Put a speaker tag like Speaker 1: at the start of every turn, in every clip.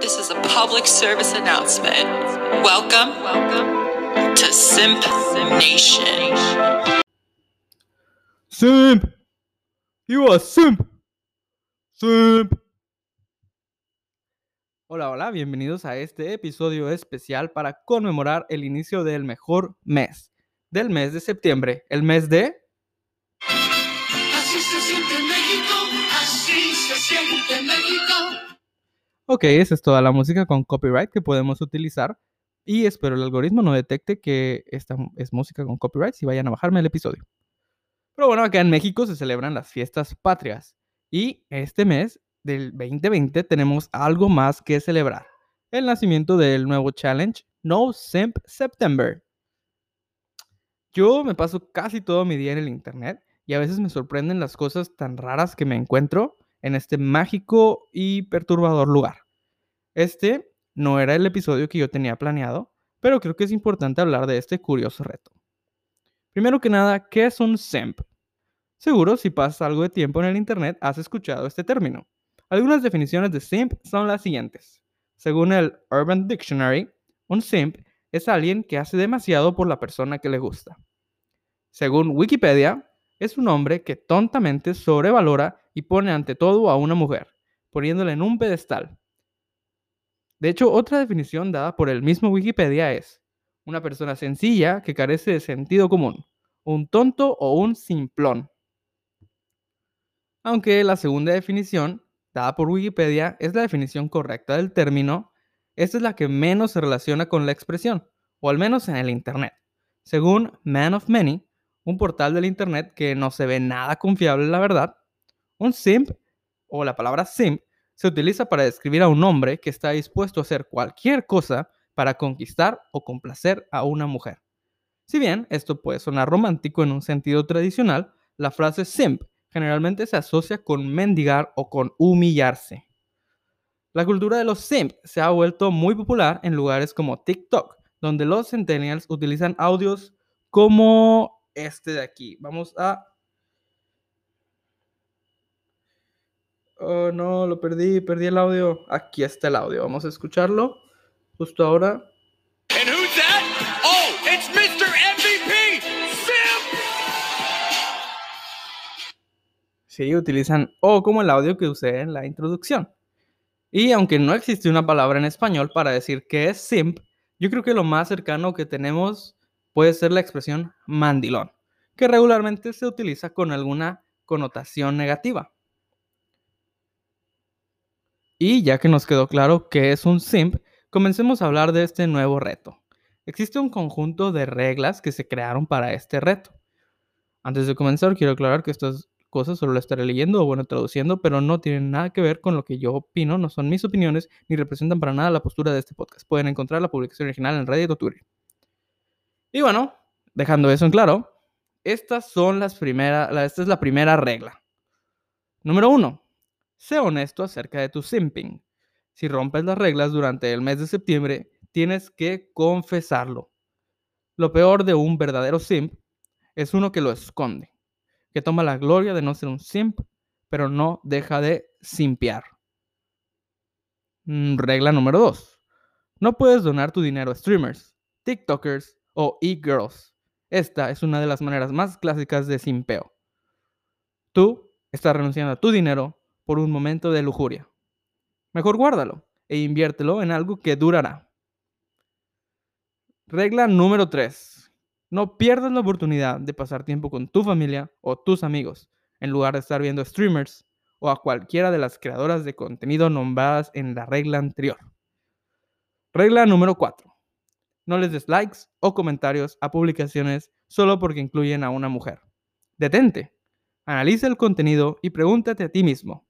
Speaker 1: This is a public service announcement. Welcome, welcome to Simp Nation.
Speaker 2: Simp! You are simp! Simp! Hola, hola, bienvenidos a este episodio especial para conmemorar el inicio del mejor mes, del mes de septiembre, el mes de...
Speaker 3: Así se siente México, así se siente México.
Speaker 2: Ok, esa es toda la música con copyright que podemos utilizar y espero el algoritmo no detecte que esta es música con copyright si vayan a bajarme el episodio. Pero bueno, acá en México se celebran las fiestas patrias y este mes del 2020 tenemos algo más que celebrar. El nacimiento del nuevo challenge No Simp September. Yo me paso casi todo mi día en el internet y a veces me sorprenden las cosas tan raras que me encuentro en este mágico y perturbador lugar. Este no era el episodio que yo tenía planeado, pero creo que es importante hablar de este curioso reto. Primero que nada, ¿qué es un simp? Seguro, si pasas algo de tiempo en el Internet, has escuchado este término. Algunas definiciones de simp son las siguientes. Según el Urban Dictionary, un simp es alguien que hace demasiado por la persona que le gusta. Según Wikipedia, es un hombre que tontamente sobrevalora y pone ante todo a una mujer, poniéndola en un pedestal. De hecho, otra definición dada por el mismo Wikipedia es una persona sencilla que carece de sentido común, un tonto o un simplón. Aunque la segunda definición, dada por Wikipedia, es la definición correcta del término, esta es la que menos se relaciona con la expresión, o al menos en el Internet. Según Man of Many, un portal del Internet que no se ve nada confiable, la verdad, un simp, o la palabra simp, se utiliza para describir a un hombre que está dispuesto a hacer cualquier cosa para conquistar o complacer a una mujer. Si bien esto puede sonar romántico en un sentido tradicional, la frase simp generalmente se asocia con mendigar o con humillarse. La cultura de los simp se ha vuelto muy popular en lugares como TikTok, donde los centennials utilizan audios como este de aquí. Vamos a... Oh, no, lo perdí, perdí el audio. Aquí está el audio, vamos a escucharlo justo ahora.
Speaker 3: And who's that? Oh, it's Mr. MVP, Simp!
Speaker 2: Sí, utilizan o como el audio que usé en la introducción. Y aunque no existe una palabra en español para decir qué es simp, yo creo que lo más cercano que tenemos puede ser la expresión mandilón, que regularmente se utiliza con alguna connotación negativa. Y ya que nos quedó claro qué es un simp, comencemos a hablar de este nuevo reto. Existe un conjunto de reglas que se crearon para este reto. Antes de comenzar, quiero aclarar que estas cosas solo las estaré leyendo o bueno traduciendo, pero no tienen nada que ver con lo que yo opino, no son mis opiniones ni representan para nada la postura de este podcast. Pueden encontrar la publicación original en Reddit o Twitter. Y bueno, dejando eso en claro, estas son las primeras, esta es la primera regla. Número uno, sé honesto acerca de tu simping. Si rompes las reglas durante el mes de septiembre, tienes que confesarlo. Lo peor de un verdadero simp es uno que lo esconde, que toma la gloria de no ser un simp, pero no deja de simpear. Mm, Regla número 2. No puedes donar tu dinero a streamers, TikTokers o e-girls. Esta es una de las maneras más clásicas de simpeo. Tú estás renunciando a tu dinero por un momento de lujuria. Mejor guárdalo e inviértelo en algo que durará. Regla número 3. No pierdas la oportunidad de pasar tiempo con tu familia o tus amigos, en lugar de estar viendo streamers o a cualquiera de las creadoras de contenido nombradas en la regla anterior. Regla número 4. No les des likes o comentarios a publicaciones solo porque incluyen a una mujer. Detente, analiza el contenido y pregúntate a ti mismo,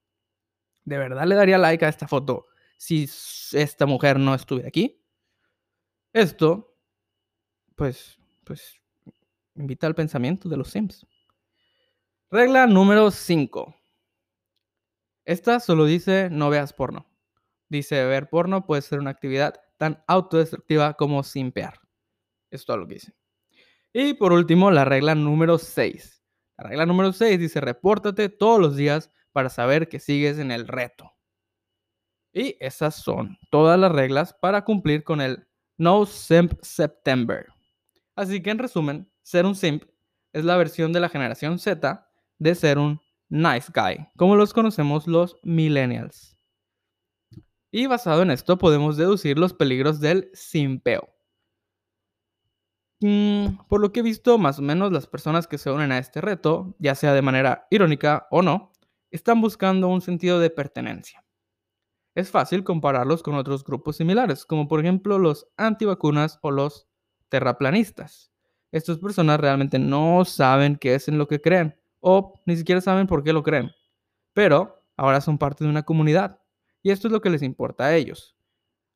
Speaker 2: ¿de verdad le daría like a esta foto si esta mujer no estuviera aquí? Esto, pues, pues, invita al pensamiento de los Sims. Regla número 5. Esta solo dice no veas porno. Dice ver porno puede ser una actividad tan autodestructiva como simpear. Es todo lo que dice. Y por último, la regla número 6. La regla número 6 dice repórtate todos los días para saber que sigues en el reto. Y esas son todas las reglas para cumplir con el No Simp September. Así que en resumen, ser un simp es la versión de la generación Z de ser un nice guy, como los conocemos los millennials. Y basado en esto podemos deducir los peligros del simpeo. Mm, por lo que he visto, más o menos las personas que se unen a este reto, ya sea de manera irónica o no, están buscando un sentido de pertenencia. Es fácil compararlos con otros grupos similares, como por ejemplo los antivacunas o los terraplanistas. Estas personas realmente no saben qué es en lo que creen, o ni siquiera saben por qué lo creen, pero ahora son parte de una comunidad, y esto es lo que les importa a ellos,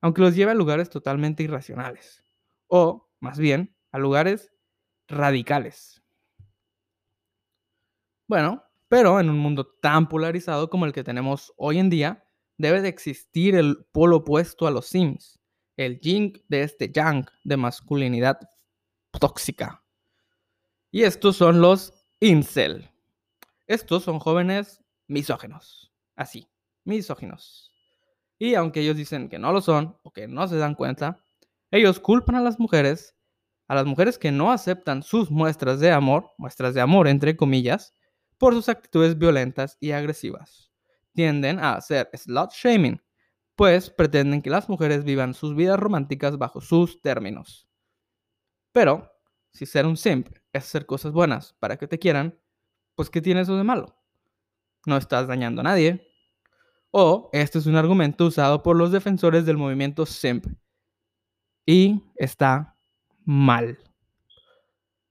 Speaker 2: aunque los lleve a lugares totalmente irracionales, o, más bien, a lugares radicales. Bueno, pero en un mundo tan polarizado como el que tenemos hoy en día, debe de existir el polo opuesto a los Sims, el yin de este yang de masculinidad tóxica. Y estos son los incel. Estos son jóvenes misógenos. Así, misóginos. Y aunque ellos dicen que no lo son o que no se dan cuenta, ellos culpan a las mujeres, a las mujeres que no aceptan sus muestras de amor, muestras de amor entre comillas, por sus actitudes violentas y agresivas. Tienden a hacer slut shaming, pues pretenden que las mujeres vivan sus vidas románticas bajo sus términos. Pero, si ser un simp es hacer cosas buenas para que te quieran, pues ¿qué tiene eso de malo? No estás dañando a nadie. O este es un argumento usado por los defensores del movimiento simp. Y está mal.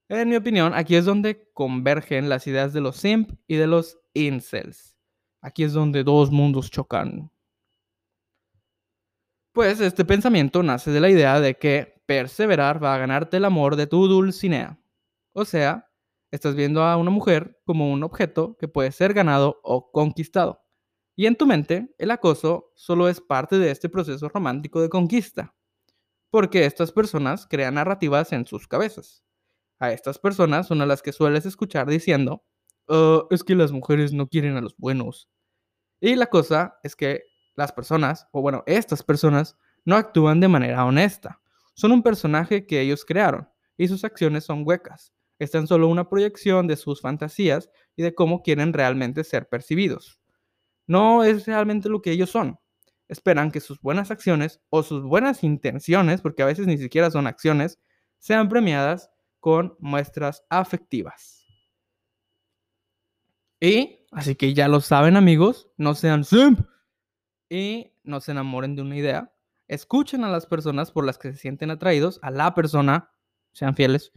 Speaker 2: En mi opinión, aquí es donde convergen las ideas de los simp y de los incels. Aquí es donde dos mundos chocan. Pues este pensamiento nace de la idea de que perseverar va a ganarte el amor de tu Dulcinea. O sea, estás viendo a una mujer como un objeto que puede ser ganado o conquistado. Y en tu mente, el acoso solo es parte de este proceso romántico de conquista. Porque estas personas crean narrativas en sus cabezas a estas personas son a las que sueles escuchar diciendo, "Ah, es que las mujeres no quieren a los buenos. Y la cosa es que las personas, o bueno, estas personas, no actúan de manera honesta. Son un personaje que ellos crearon y sus acciones son huecas. Es tan solo una proyección de sus fantasías y de cómo quieren realmente ser percibidos. No es realmente lo que ellos son. Esperan que sus buenas acciones o sus buenas intenciones, porque a veces ni siquiera son acciones, sean premiadas con muestras afectivas. Y, así que ya lo saben amigos, no sean simp y no se enamoren de una idea. Escuchen a las personas por las que se sienten atraídos, a la persona, sean fieles.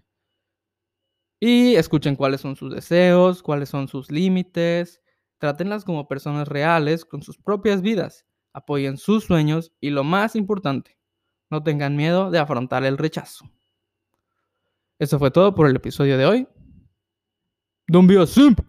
Speaker 2: Y escuchen cuáles son sus deseos, cuáles son sus límites. Trátenlas como personas reales con sus propias vidas. Apoyen sus sueños y lo más importante, no tengan miedo de afrontar el rechazo. Eso fue todo por el episodio de hoy. Don't be a.